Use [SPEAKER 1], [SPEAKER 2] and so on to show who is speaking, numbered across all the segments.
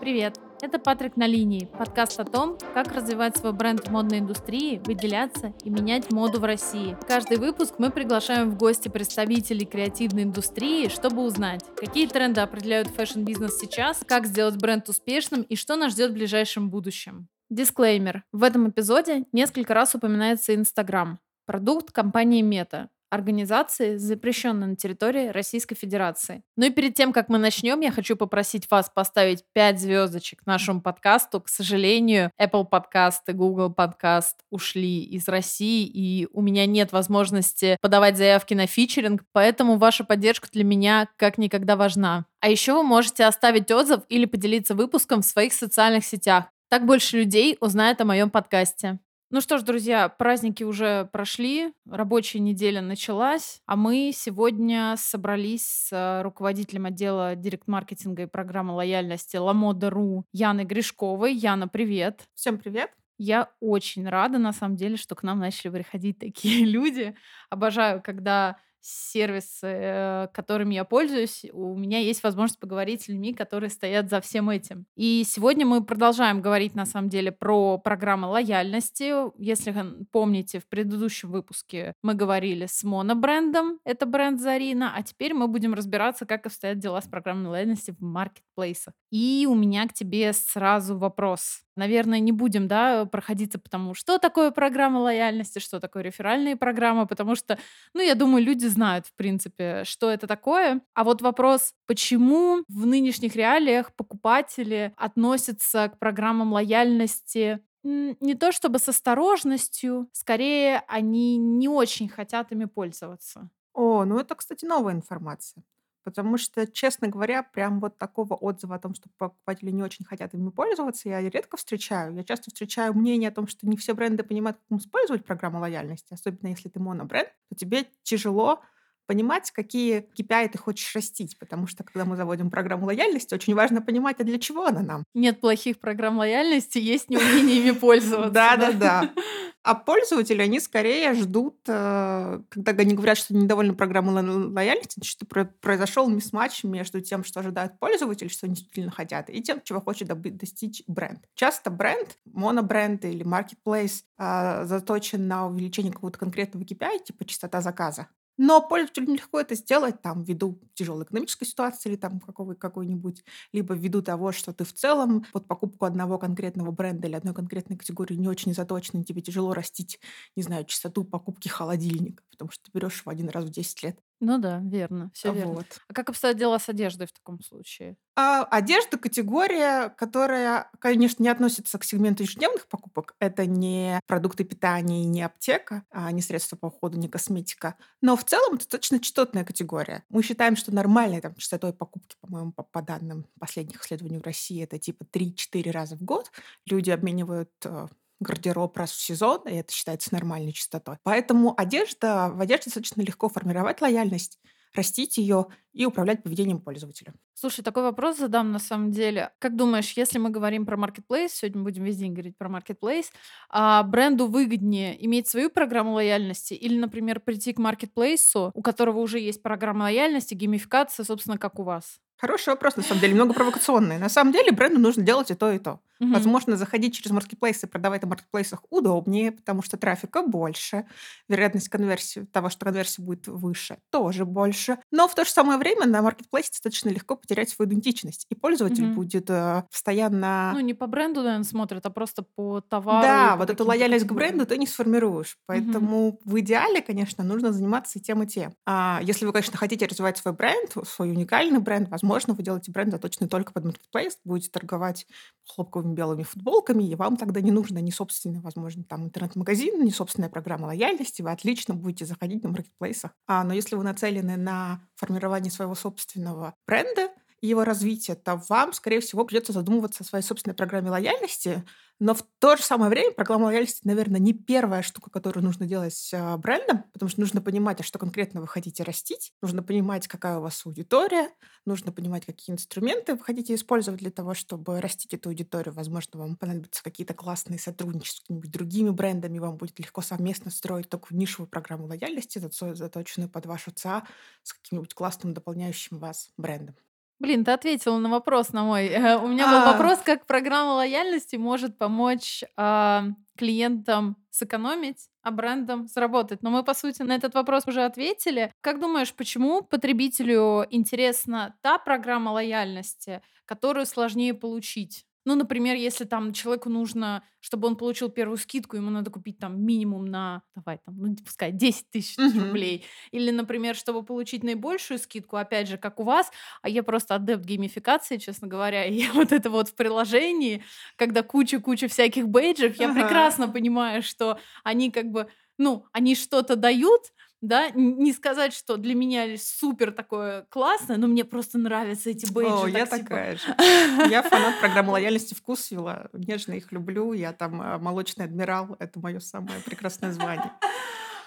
[SPEAKER 1] Привет! Это Патрик на линии, подкаст о том, как развивать свой бренд в модной индустрии, выделяться и менять моду в России. Каждый выпуск мы приглашаем в гости представителей креативной индустрии, чтобы узнать, какие тренды определяют фэшн-бизнес сейчас, как сделать бренд успешным и что нас ждет в ближайшем будущем. Дисклеймер. В этом эпизоде несколько раз упоминается Инстаграм, продукт компании Мета, организации, запрещенной на территории Российской Федерации. Ну и перед тем, как мы начнем, я хочу попросить вас поставить 5 звездочек нашему подкасту. К сожалению, Apple Podcast и Google Podcast ушли из России, и у меня нет возможности подавать заявки на фичеринг, поэтому ваша поддержка для меня как никогда важна. А еще вы можете оставить отзыв или поделиться выпуском в своих социальных сетях. Так больше людей узнает о моем подкасте. Ну что ж, друзья, праздники уже прошли, рабочая неделя началась, а мы сегодня собрались с э, руководителем отдела директ-маркетинга и программы лояльности Ламода.ру Яной Гришковой. Яна, привет!
[SPEAKER 2] Всем привет!
[SPEAKER 1] Я очень рада, на самом деле, что к нам начали приходить такие люди. Обожаю, когда сервисы, э, которыми я пользуюсь, у меня есть возможность поговорить с людьми, которые стоят за всем этим. И сегодня мы продолжаем говорить, на самом деле, про программы лояльности. Если помните, в предыдущем выпуске мы говорили с монобрендом, это бренд Зарина, а теперь мы будем разбираться, как обстоят дела с программой лояльности в маркетплейсах. И у меня к тебе сразу вопрос. Наверное, не будем, да, проходиться потому, что такое программа лояльности, что такое реферальные программы, потому что, ну, я думаю, люди знают, в принципе, что это такое. А вот вопрос, почему в нынешних реалиях покупатели относятся к программам лояльности не то чтобы с осторожностью, скорее они не очень хотят ими пользоваться.
[SPEAKER 2] О, ну это, кстати, новая информация. Потому что, честно говоря, прям вот такого отзыва о том, что покупатели не очень хотят ими пользоваться, я редко встречаю. Я часто встречаю мнение о том, что не все бренды понимают, как использовать программу лояльности. Особенно если ты монобренд, то тебе тяжело понимать, какие KPI ты хочешь растить, потому что когда мы заводим программу лояльности, очень важно понимать, а для чего она нам.
[SPEAKER 1] Нет плохих программ лояльности, есть неумение ими пользоваться.
[SPEAKER 2] Да-да-да. А пользователи, они скорее ждут, э, когда они говорят, что недовольны программой лояльности, что произошел мисс-матч между тем, что ожидает пользователь, что они действительно хотят, и тем, чего хочет достичь бренд. Часто бренд, монобренд или marketplace а, заточен на увеличение какого-то конкретного KPI, типа частота заказа. Но пользователю легко это сделать там ввиду тяжелой экономической ситуации или там какого, какой-нибудь, либо ввиду того, что ты в целом под покупку одного конкретного бренда или одной конкретной категории не очень заточен, тебе тяжело растить, не знаю, частоту покупки холодильника, потому что ты берешь его один раз в 10 лет.
[SPEAKER 1] Ну да, верно, все верно. Вот. А как обстоят дела с одеждой в таком случае?
[SPEAKER 2] А, одежда категория, которая, конечно, не относится к сегменту ежедневных покупок. Это не продукты питания, не аптека, а не средства по уходу, не косметика. Но в целом это точно частотная категория. Мы считаем, что нормальной там, частотой покупки, по-моему, по, по данным последних исследований в России, это типа 3-4 раза в год. Люди обменивают э, гардероб раз в сезон, и это считается нормальной частотой. Поэтому одежда, в одежде достаточно легко формировать лояльность, растить ее и управлять поведением пользователя.
[SPEAKER 1] Слушай, такой вопрос задам на самом деле. Как думаешь, если мы говорим про marketplace, сегодня будем весь день говорить про marketplace, а бренду выгоднее иметь свою программу лояльности или, например, прийти к маркетплейсу, у которого уже есть программа лояльности, геймификация, собственно, как у вас?
[SPEAKER 2] Хороший вопрос, на самом деле, много провокационный. На самом деле бренду нужно делать и то, и то. Угу. Возможно, заходить через маркетплейсы и продавать на маркетплейсах удобнее, потому что трафика больше. Вероятность конверсии, того, что конверсия будет выше, тоже больше. Но в то же самое время на маркетплейсе достаточно легко потерять свою идентичность. И пользователь угу. будет э, постоянно...
[SPEAKER 1] Ну, не по бренду, наверное, смотрит, а просто по товару.
[SPEAKER 2] Да, вот эту лояльность к бренду ты не сформируешь. Поэтому угу. в идеале, конечно, нужно заниматься и тем, и тем. А если вы, конечно, хотите развивать свой бренд, свой уникальный бренд, возможно, вы делаете бренд заточенный только под маркетплейс, будете торговать хлопковыми белыми футболками, и вам тогда не нужно ни собственный, возможно, там интернет-магазин, ни собственная программа лояльности, вы отлично будете заходить на маркетплейсах. А, но если вы нацелены на формирование своего собственного бренда, и его развитие, то вам, скорее всего, придется задумываться о своей собственной программе лояльности, но в то же самое время программа лояльности, наверное, не первая штука, которую нужно делать а, брендом, потому что нужно понимать, а что конкретно вы хотите растить, нужно понимать, какая у вас аудитория, нужно понимать, какие инструменты вы хотите использовать для того, чтобы растить эту аудиторию. Возможно, вам понадобятся какие-то классные сотрудничества с какими-нибудь другими брендами, вам будет легко совместно строить такую нишевую программу лояльности, заточенную под вашу ЦА с каким-нибудь классным дополняющим вас брендом.
[SPEAKER 1] Блин, ты ответила на вопрос на мой. Э, у меня был
[SPEAKER 2] А.
[SPEAKER 1] вопрос, как программа лояльности может помочь а, клиентам сэкономить, а брендам заработать. Но мы, по сути, на этот вопрос уже ответили. Как думаешь, почему потребителю интересна та программа лояльности, которую сложнее получить? Ну, например, если там человеку нужно, чтобы он получил первую скидку, ему надо купить там минимум на, давай там, ну, пускай 10 тысяч
[SPEAKER 2] Мгм.
[SPEAKER 1] рублей. Или, например, чтобы получить наибольшую скидку, опять же, как у вас, а я просто адепт геймификации, честно говоря, и я вот это вот в приложении, когда куча-куча всяких бейджев, я
[SPEAKER 2] Ага.
[SPEAKER 1] прекрасно понимаю, что они как бы, ну, они что-то дают, да, не сказать, что для меня супер такое классное, но мне просто нравятся эти бейджи.
[SPEAKER 2] О, я
[SPEAKER 1] так, типа,
[SPEAKER 2] такая же. Я фанат программы лояльности «Вкусвилла». Нежно их люблю. Я там а, молочный адмирал. Это мое самое прекрасное звание.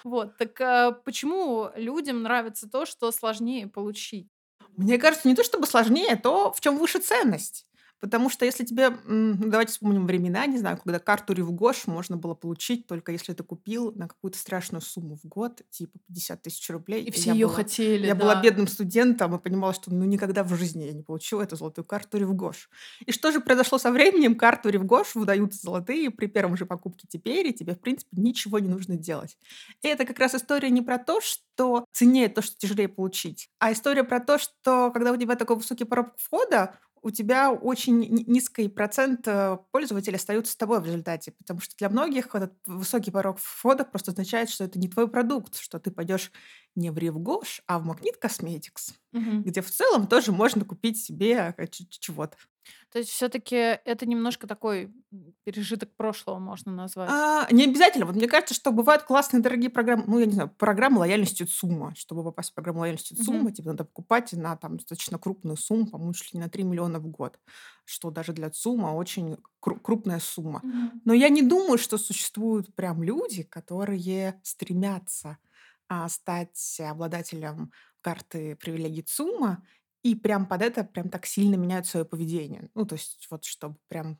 [SPEAKER 1] Вот, так а, почему людям нравится то, что сложнее получить?
[SPEAKER 2] Мне кажется, не то чтобы сложнее, то в чем выше ценность. Потому что если тебе, ну, давайте вспомним времена, не знаю, когда карту Ривгош можно было получить только если ты купил на какую-то страшную сумму в год, типа 50 тысяч рублей.
[SPEAKER 1] И
[SPEAKER 2] И
[SPEAKER 1] все ее
[SPEAKER 2] была-
[SPEAKER 1] хотели,
[SPEAKER 2] Я
[SPEAKER 1] да.
[SPEAKER 2] была бедным студентом и понимала, что ну никогда в жизни я не получу эту золотую карту Ривгош. И что же произошло со временем? Карту Ривгош выдают золотые при первом же покупке теперь, и тебе, в принципе, ничего не нужно делать. И это как раз история не про то, что ценнее то, что тяжелее получить, а история про то, что когда у тебя такой высокий порог входа, у тебя очень ни- низкий процент э, пользователей остаются с тобой в результате, потому что для многих этот высокий порог входа просто означает, что это не твой продукт, что ты пойдешь не в Ривгош, а в Магнит Косметикс,
[SPEAKER 1] Мгм.
[SPEAKER 2] где в целом тоже можно купить себе э, чего-то.
[SPEAKER 1] То есть все-таки это немножко такой пережиток прошлого можно назвать.
[SPEAKER 2] А, не обязательно. Вот мне кажется, что бывают классные дорогие программы, ну, я не знаю, программа лояльности ЦУМа. Чтобы попасть в программу лояльности. ЦУМа, тебе надо покупать на там достаточно крупную сумму, по-моему, чуть ли не на 3 миллиона в год, что даже для ЦУМа очень кру- крупная сумма.
[SPEAKER 1] Мгм.
[SPEAKER 2] Но я не думаю, что существуют прям люди, которые стремятся а, стать обладателем карты привилегий ЦУМа и прям под это прям так сильно меняют свое поведение. Ну, то есть вот чтобы прям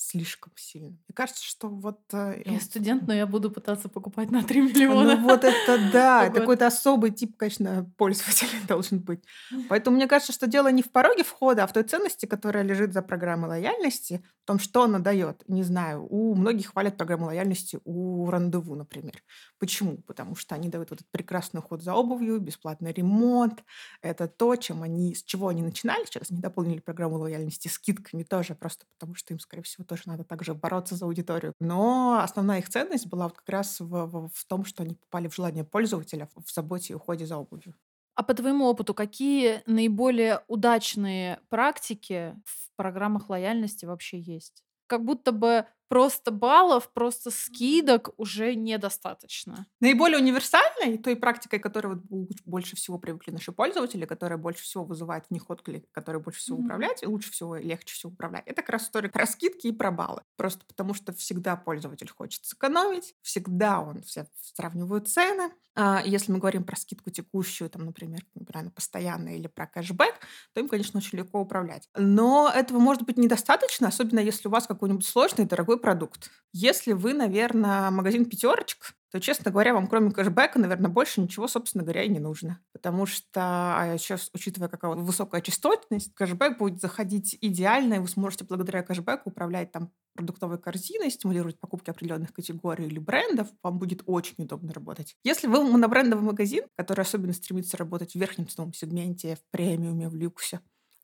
[SPEAKER 2] слишком сильно. Мне кажется, что вот... э,
[SPEAKER 1] Я студент, но я буду пытаться покупать на 3
[SPEAKER 2] ну
[SPEAKER 1] миллиона.
[SPEAKER 2] вот это да, это какой-то особый тип, конечно, пользователя должен быть. Поэтому мне кажется, что дело не в пороге входа, а в той ценности, которая лежит за программой лояльности, в том, что она дает. Не знаю, у многих хвалят программу лояльности у рандеву, например. Почему? Потому что они дают вот этот прекрасный уход за обувью, бесплатный ремонт. Это то, чем они, с чего они начинали. Сейчас они дополнили программу лояльности скидками тоже, просто потому что им, скорее всего, тоже надо также бороться за аудиторию. Но основная их ценность была вот как раз в, в- в том, что они попали в желание пользователя в заботе и уходе за обувью.
[SPEAKER 1] А по твоему опыту, какие наиболее удачные практики в программах лояльности вообще есть? Как будто бы просто баллов, просто скидок уже недостаточно.
[SPEAKER 2] Наиболее универсальной, той практикой, которой вот больше всего привыкли наши пользователи, которая больше всего вызывает в них отклик, которая больше всего
[SPEAKER 1] Мгм.
[SPEAKER 2] управлять и лучше всего и легче всего управлять, это как раз история про скидки и про баллы. Просто потому что всегда пользователь хочет сэкономить, всегда он все сравнивают цены. А если мы говорим про скидку текущую, там, например, например, постоянно или про кэшбэк, то им, конечно, очень легко управлять. Но этого может быть недостаточно, особенно если у вас какой-нибудь сложный дорогой продукт. Если вы, наверное, магазин пятерочек, то, честно говоря, вам кроме кэшбэка, наверное, больше ничего, собственно говоря, и не нужно. Потому что, а сейчас, учитывая, какая вот высокая частотность, кэшбэк будет заходить идеально, и вы сможете благодаря кэшбэку управлять там продуктовой корзиной, стимулировать покупки определенных категорий или брендов, вам будет очень удобно работать. Если вы монобрендовый магазин, который особенно стремится работать в верхнем ценовом сегменте, в премиуме, в люксе,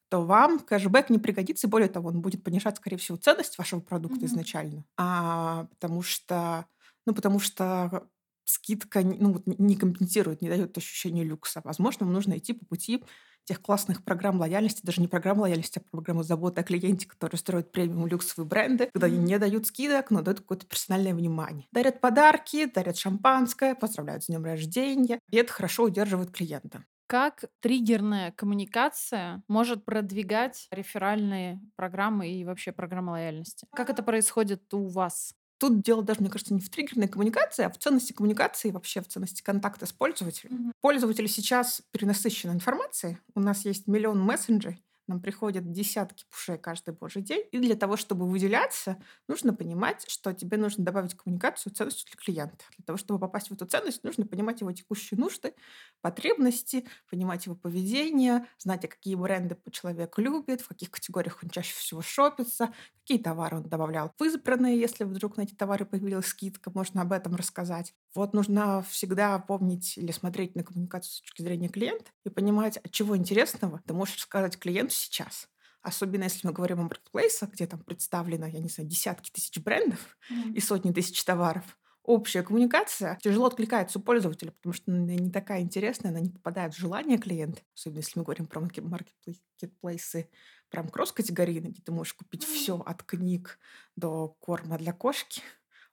[SPEAKER 2] то вам кэшбэк не пригодится. Более того, он будет понижать, скорее всего, ценность вашего продукта
[SPEAKER 1] Мгм.
[SPEAKER 2] изначально. А, потому что, ну, потому что скидка ну, вот не- компенсирует, не дает ощущения люкса. Возможно, вам нужно идти по пути тех классных программ лояльности, даже не программ лояльности, а программы заботы о клиенте, которые строят премиум люксовые бренды, когда они не дают скидок, но дают какое-то персональное внимание. Дарят подарки, дарят шампанское, поздравляют с днем рождения, и это хорошо удерживает клиента.
[SPEAKER 1] Как триггерная коммуникация может продвигать реферальные программы и вообще программы лояльности? Как это происходит у вас?
[SPEAKER 2] Тут дело даже, мне кажется, не в триггерной коммуникации, а в ценности коммуникации и вообще в ценности контакта с пользователем.
[SPEAKER 1] Мгм.
[SPEAKER 2] Пользователи сейчас перенасыщены информацией. У нас есть миллион мессенджеров, нам приходят десятки пушей каждый божий день. И для того, чтобы выделяться, нужно понимать, что тебе нужно добавить коммуникацию ценностью для клиента. Для того, чтобы попасть в эту ценность, нужно понимать его текущие нужды, потребности, понимать его поведение, знать, а какие бренды человек любит, в каких категориях он чаще всего шопится, какие товары он добавлял в избранные, если вдруг на эти товары появилась скидка, можно об этом рассказать. Вот нужно всегда помнить или смотреть на коммуникацию с точки зрения клиента и понимать, от чего интересного ты можешь сказать клиенту сейчас. Особенно если мы говорим о маркетплейсах, где там представлено, я не знаю, десятки тысяч брендов mm-hmm. и сотни тысяч товаров. Общая коммуникация тяжело откликается у пользователя, потому что она не такая интересная, она не попадает в желание клиента. Особенно если мы говорим про маркетплейсы прям кросс-категорийные, где ты можешь купить все от книг до корма для кошки.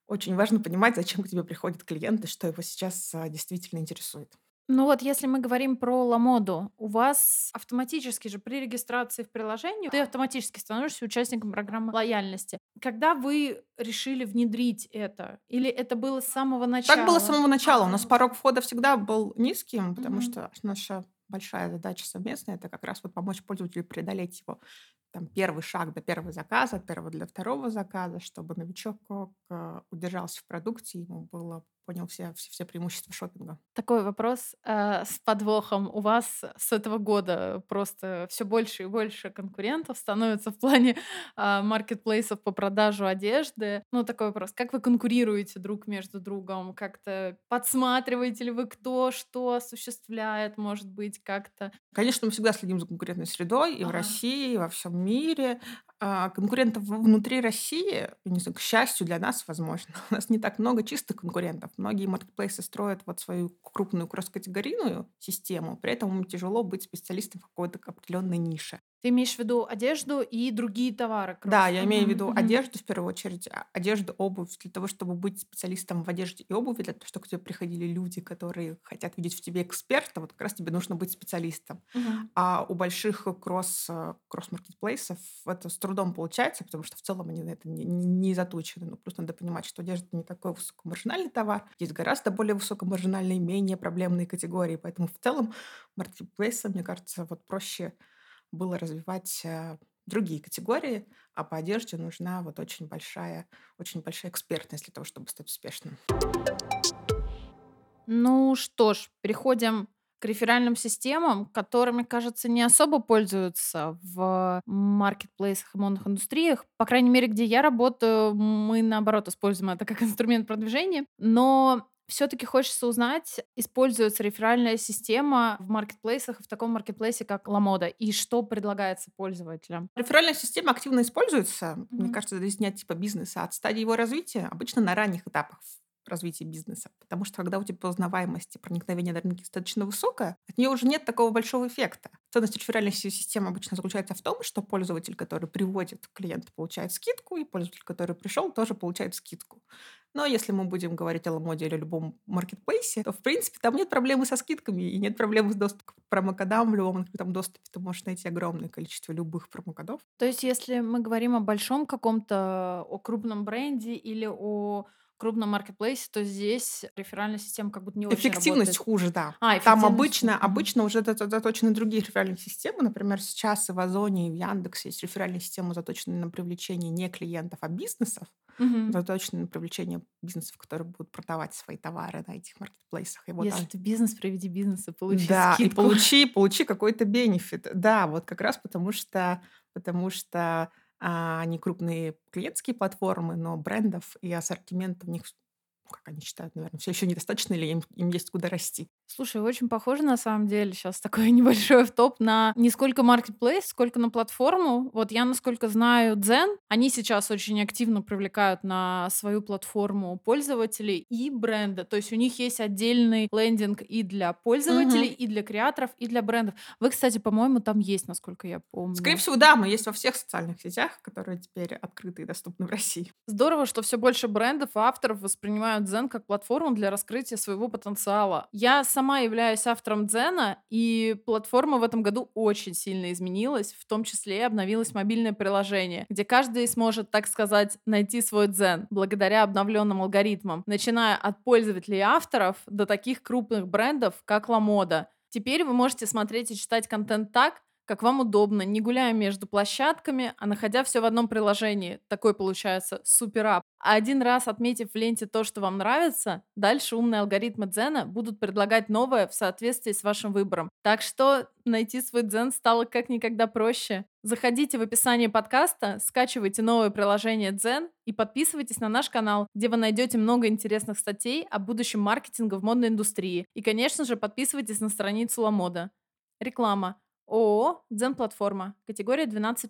[SPEAKER 2] Очень важно понимать, зачем к тебе приходят клиенты, что его сейчас а, действительно интересует.
[SPEAKER 1] Ну вот, если мы говорим про Ламоду, у вас автоматически же при регистрации в приложении ты автоматически становишься участником программы лояльности. Когда вы решили внедрить это? Или это было с самого начала?
[SPEAKER 2] Так было с самого начала. У нас порог входа всегда был низким, потому mm-hmm. что наша большая задача совместная это как раз вот помочь пользователю преодолеть его там, первый шаг до первого заказа, от первого для второго заказа, чтобы новичок э, удержался в продукте, ему было понял все, все, все преимущества шопинга.
[SPEAKER 1] Такой вопрос э, с подвохом. У вас с этого года просто все больше и больше конкурентов становится в плане э, маркетплейсов по продажу одежды. Ну, такой вопрос. Как вы конкурируете друг между другом? Как-то подсматриваете ли вы, кто что осуществляет, может быть, как-то?
[SPEAKER 2] Конечно, мы всегда следим за конкурентной средой и ага. в России, и во всем мире. А, конкурентов внутри России, не знаю, к счастью для нас, возможно, у нас не так много чистых конкурентов. Многие маркетплейсы строят вот свою крупную кросс-категорийную систему, при этом им тяжело быть специалистом в какой-то определенной нише.
[SPEAKER 1] Ты имеешь в виду одежду и другие товары?
[SPEAKER 2] Да, я имею в виду mm-hmm. одежду в первую очередь, а, одежду, обувь. Для того, чтобы быть специалистом в одежде и обуви, для того, чтобы к тебе приходили люди, которые хотят видеть в тебе эксперта, вот как раз тебе нужно быть специалистом. Mm-hmm. А у больших кросс, кросс-маркетплейсов это с трудом получается, потому что в целом они на это не, не, заточены. Ну, просто надо понимать, что одежда не такой высокомаржинальный товар. Есть гораздо более высокомаржинальные, менее проблемные категории. Поэтому в целом маркетплейсы, мне кажется, вот проще было развивать э, другие категории, а по одежде нужна вот очень большая, очень большая экспертность для того, чтобы стать успешным.
[SPEAKER 1] Ну что ж, переходим к реферальным системам, которыми, кажется, не особо пользуются в маркетплейсах и модных индустриях. По крайней мере, где я работаю, мы, наоборот, используем это как инструмент продвижения. Но все-таки хочется узнать, используется реферальная система в маркетплейсах, в таком маркетплейсе, как Ламода, и что предлагается пользователям?
[SPEAKER 2] Реферальная система активно используется. Mm-hmm. Мне кажется, не от типа бизнеса, от стадии его развития, обычно на ранних этапах развития бизнеса. Потому что когда у тебя узнаваемость и проникновение на рынке достаточно высокая, от нее уже нет такого большого эффекта. Ценность реферальной системы обычно заключается в том, что пользователь, который приводит клиента, получает скидку, и пользователь, который пришел, тоже получает скидку. Но если мы будем говорить о Ламоде или любом маркетплейсе, то, в принципе, там нет проблемы со скидками и нет проблемы с доступом к промокодам. В любом там доступе ты можешь найти огромное количество любых промокодов.
[SPEAKER 1] То есть, если мы говорим о большом каком-то, о крупном бренде или о крупном маркетплейсе, то здесь реферальная система как будто не очень
[SPEAKER 2] Эффективность
[SPEAKER 1] работает.
[SPEAKER 2] хуже, да. А, Там обычно, обычно уже заточены другие реферальные системы. Например, сейчас и в Озоне, и в Яндексе есть реферальные системы, заточенные на привлечение не клиентов, а бизнесов. Угу. Заточены на привлечение бизнесов, которые будут продавать свои товары на этих маркетплейсах.
[SPEAKER 1] И вот Если ты бизнес, приведи бизнес и получи
[SPEAKER 2] Да,
[SPEAKER 1] скидку.
[SPEAKER 2] и получи, получи какой-то бенефит. Да, вот как раз потому что, потому что а, они крупные клиентские платформы, но брендов и ассортимента у них как они считают, наверное, все еще недостаточно или им, им есть куда расти.
[SPEAKER 1] Слушай, очень похоже на самом деле сейчас такой небольшой топ на не сколько marketplace, сколько на платформу. Вот я, насколько знаю, Zen, они сейчас очень активно привлекают на свою платформу пользователей и бренда. То есть у них есть отдельный лендинг и для пользователей, угу. и для креаторов, и для брендов. Вы, кстати, по-моему, там есть, насколько я помню.
[SPEAKER 2] Скорее всего, да, мы есть во всех социальных сетях, которые теперь открыты и доступны в России.
[SPEAKER 1] Здорово, что все больше брендов и авторов воспринимают Zen как платформу для раскрытия своего потенциала. Я сама являюсь автором Дзена, и платформа в этом году очень сильно изменилась, в том числе обновилось мобильное приложение, где каждый сможет, так сказать, найти свой дзен благодаря обновленным алгоритмам, начиная от пользователей авторов до таких крупных брендов, как Ламода. Теперь вы можете смотреть и читать контент так, как вам удобно, не гуляя между площадками, а находя все в одном приложении. Такой получается супер ап. А один раз отметив в ленте то, что вам нравится, дальше умные алгоритмы Дзена будут предлагать новое в соответствии с вашим выбором. Так что найти свой Дзен стало как никогда проще. Заходите в описание подкаста, скачивайте новое приложение Дзен и подписывайтесь на наш канал, где вы найдете много интересных статей о будущем маркетинга в модной индустрии. И, конечно же, подписывайтесь на страницу Ламода. Реклама. ООО «Дзен-платформа», категория 12+.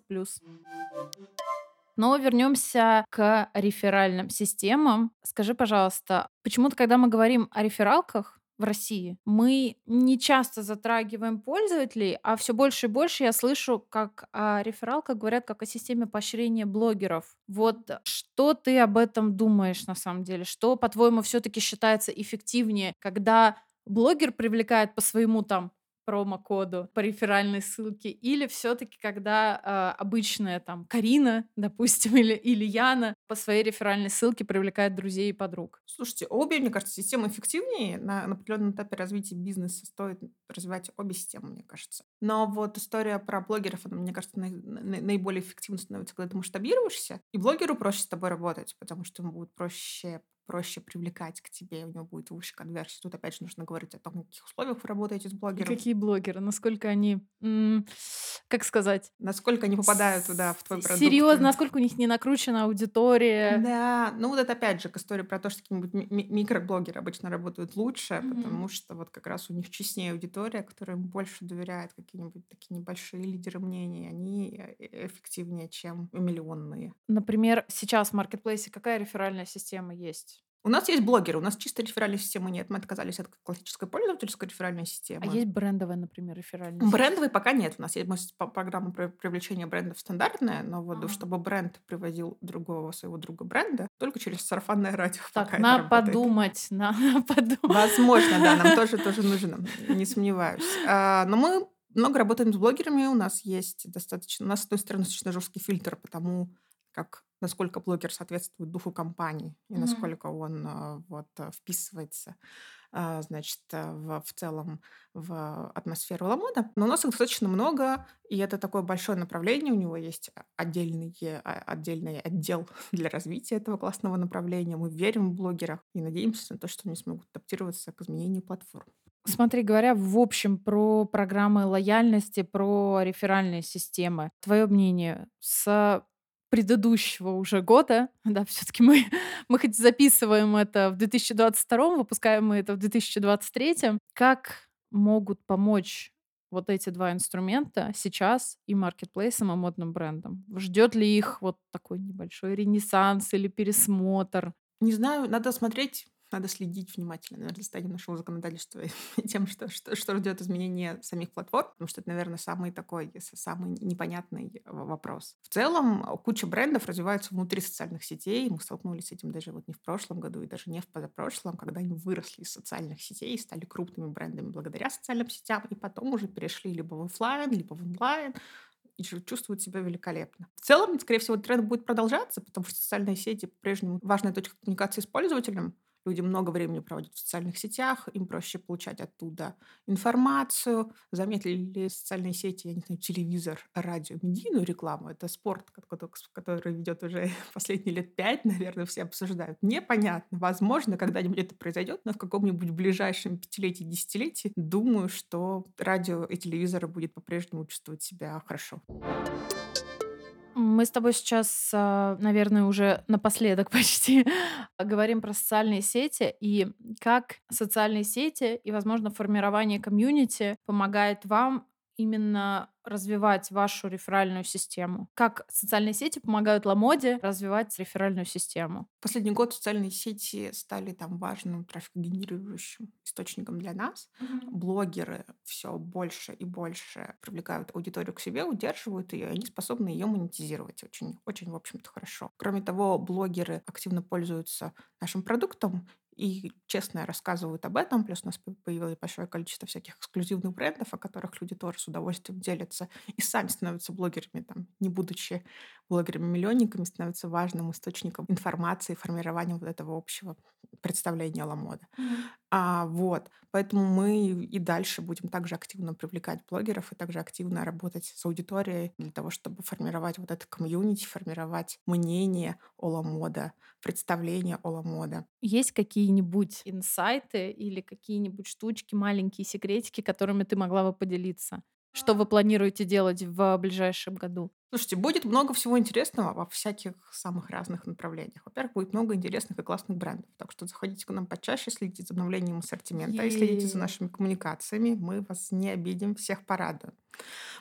[SPEAKER 1] Но вернемся к реферальным системам. Скажи, пожалуйста, почему-то, когда мы говорим о рефералках, в России. Мы не часто затрагиваем пользователей, а все больше и больше я слышу, как о рефералках говорят как о системе поощрения блогеров. Вот что ты об этом думаешь на самом деле? Что, по-твоему, все-таки считается эффективнее, когда блогер привлекает по своему там промокоду по реферальной ссылке, или все-таки когда э, обычная там Карина, допустим, или, или Яна по своей реферальной ссылке привлекает друзей и подруг.
[SPEAKER 2] Слушайте, обе, мне кажется, системы эффективнее. На, на определенном этапе развития бизнеса стоит развивать обе системы, мне кажется. Но вот история про блогеров, она, мне кажется, на, на, наиболее эффективно становится, когда ты масштабируешься, и блогеру проще с тобой работать, потому что ему будет проще проще привлекать к тебе, у него будет выше конверсия. Тут опять же нужно говорить о том, в каких условиях вы работаете с блогером.
[SPEAKER 1] И какие блогеры, насколько они, как сказать?
[SPEAKER 2] Насколько они попадают туда, в твой продукт.
[SPEAKER 1] Серьезно, насколько у них не накручена аудитория.
[SPEAKER 2] Да, ну вот это опять же к истории про то, что какие-нибудь ми- микроблогеры обычно работают лучше, mm-hmm. потому что вот как раз у них честнее аудитория, которая им больше доверяет, какие-нибудь такие небольшие лидеры мнений, они э, эффективнее, чем миллионные.
[SPEAKER 1] Например, сейчас в маркетплейсе какая реферальная система есть?
[SPEAKER 2] У нас есть блогеры, у нас чисто реферальной системы нет. Мы отказались от классической пользовательской реферальной системы.
[SPEAKER 1] А есть брендовая, например, реферальная
[SPEAKER 2] система? Брендовой пока нет. У нас есть программа привлечения брендов стандартная, но вот ага. чтобы бренд привозил другого своего друга бренда, только через сарафанное радио.
[SPEAKER 1] Так, на подумать, на подумать.
[SPEAKER 2] Возможно, да, нам тоже тоже нужно, не сомневаюсь. А, но мы много работаем с блогерами, у нас есть достаточно, у нас, с одной стороны, достаточно жесткий фильтр, потому как насколько блогер соответствует духу компании и mm-hmm. насколько он а, вот а, вписывается а, значит, в, в целом в атмосферу Ламода. Но у нас их достаточно много, и это такое большое направление. У него есть отдельный, отдельный отдел для развития этого классного направления. Мы верим в блогерах и надеемся на то, что они смогут адаптироваться к изменению платформ.
[SPEAKER 1] Смотри, говоря в общем про программы лояльности, про реферальные системы, твое мнение, с предыдущего уже года, да, все-таки мы, мы хоть записываем это в 2022, выпускаем мы это в 2023, как могут помочь вот эти два инструмента сейчас и маркетплейсам, и модным брендам? Ждет ли их вот такой небольшой ренессанс или пересмотр?
[SPEAKER 2] Не знаю, надо смотреть надо следить внимательно, наверное, за состоянием нашего законодательства и тем, что, что, что ждет изменения самих платформ, потому что это, наверное, самый такой, самый непонятный вопрос. В целом, куча брендов развиваются внутри социальных сетей. Мы столкнулись с этим даже вот не в прошлом году и даже не в позапрошлом, когда они выросли из социальных сетей и стали крупными брендами благодаря социальным сетям, и потом уже перешли либо в офлайн, либо в онлайн, и чувствуют себя великолепно. В целом, скорее всего, тренд будет продолжаться, потому что социальные сети по-прежнему важная точка коммуникации с пользователем. Люди много времени проводят в социальных сетях, им проще получать оттуда информацию. Заметили ли социальные сети, я не знаю, телевизор, радио, медийную рекламу? Это спорт, который ведет уже последние лет пять, наверное, все обсуждают. Непонятно. Возможно, когда-нибудь это произойдет, но в каком-нибудь ближайшем пятилетии, десятилетии думаю, что радио и телевизор будет по-прежнему чувствовать себя хорошо.
[SPEAKER 1] Мы с тобой сейчас, а, наверное, уже напоследок почти говорим про социальные сети и как социальные сети и, возможно, формирование комьюнити помогает вам именно развивать вашу реферальную систему? Как социальные сети помогают Ламоде развивать реферальную систему?
[SPEAKER 2] Последний год социальные сети стали там важным трафикогенерирующим источником для нас. Mm-hmm. Блогеры все больше и больше привлекают аудиторию к себе, удерживают ее, и они способны ее монетизировать очень, очень, в общем-то, хорошо. Кроме того, блогеры активно пользуются нашим продуктом и честно рассказывают об этом. Плюс у нас появилось большое количество всяких эксклюзивных брендов, о которых люди тоже с удовольствием делятся и сами становятся блогерами, там, не будучи блогерами-миллионниками становится важным источником информации, формирования вот этого общего представления о мода.
[SPEAKER 1] Мгм.
[SPEAKER 2] А, вот. Поэтому мы и дальше будем также активно привлекать блогеров и также активно работать с аудиторией для того, чтобы формировать вот это комьюнити, формировать мнение о ламода, представление о ламода.
[SPEAKER 1] Есть какие-нибудь инсайты или какие-нибудь штучки, маленькие секретики, которыми ты могла бы поделиться? Что вы планируете делать в ближайшем году?
[SPEAKER 2] Слушайте, будет много всего интересного во всяких самых разных направлениях. Во-первых, будет много интересных и классных брендов. Так что заходите к нам почаще, следите за обновлением ассортимента и следите за нашими коммуникациями. Мы вас не обидим, всех порадуем.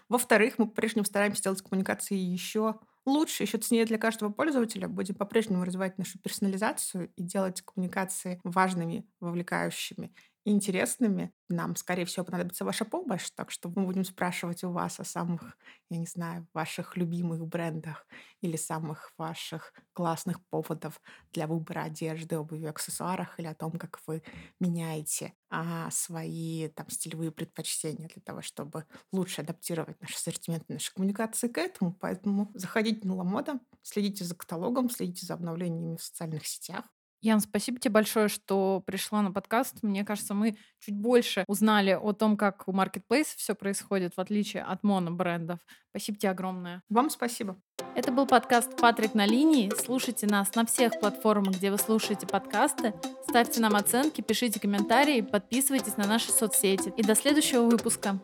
[SPEAKER 2] Во-вторых, мы по-прежнему стараемся делать коммуникации еще лучше, еще ценнее для каждого пользователя. Будем по-прежнему развивать нашу персонализацию и делать коммуникации важными, вовлекающими интересными. Нам, скорее всего, понадобится ваша помощь, так что мы будем спрашивать у вас о самых, я не знаю, ваших любимых брендах или самых ваших классных поводов для выбора одежды, обуви, аксессуарах или о том, как вы меняете а, свои там стилевые предпочтения для того, чтобы лучше адаптировать наш ассортимент наши коммуникации к этому. Поэтому заходите на Ламода, следите за каталогом, следите за обновлениями в социальных сетях.
[SPEAKER 1] Ян, спасибо тебе большое, что пришла на подкаст. Мне кажется, мы чуть больше узнали о том, как у Marketplace все происходит, в отличие от монобрендов. Спасибо тебе огромное.
[SPEAKER 2] Вам спасибо.
[SPEAKER 1] Это был подкаст «Патрик на линии». Слушайте нас на всех платформах, где вы слушаете подкасты. Ставьте нам оценки, пишите комментарии, подписывайтесь на наши соцсети. И до следующего выпуска.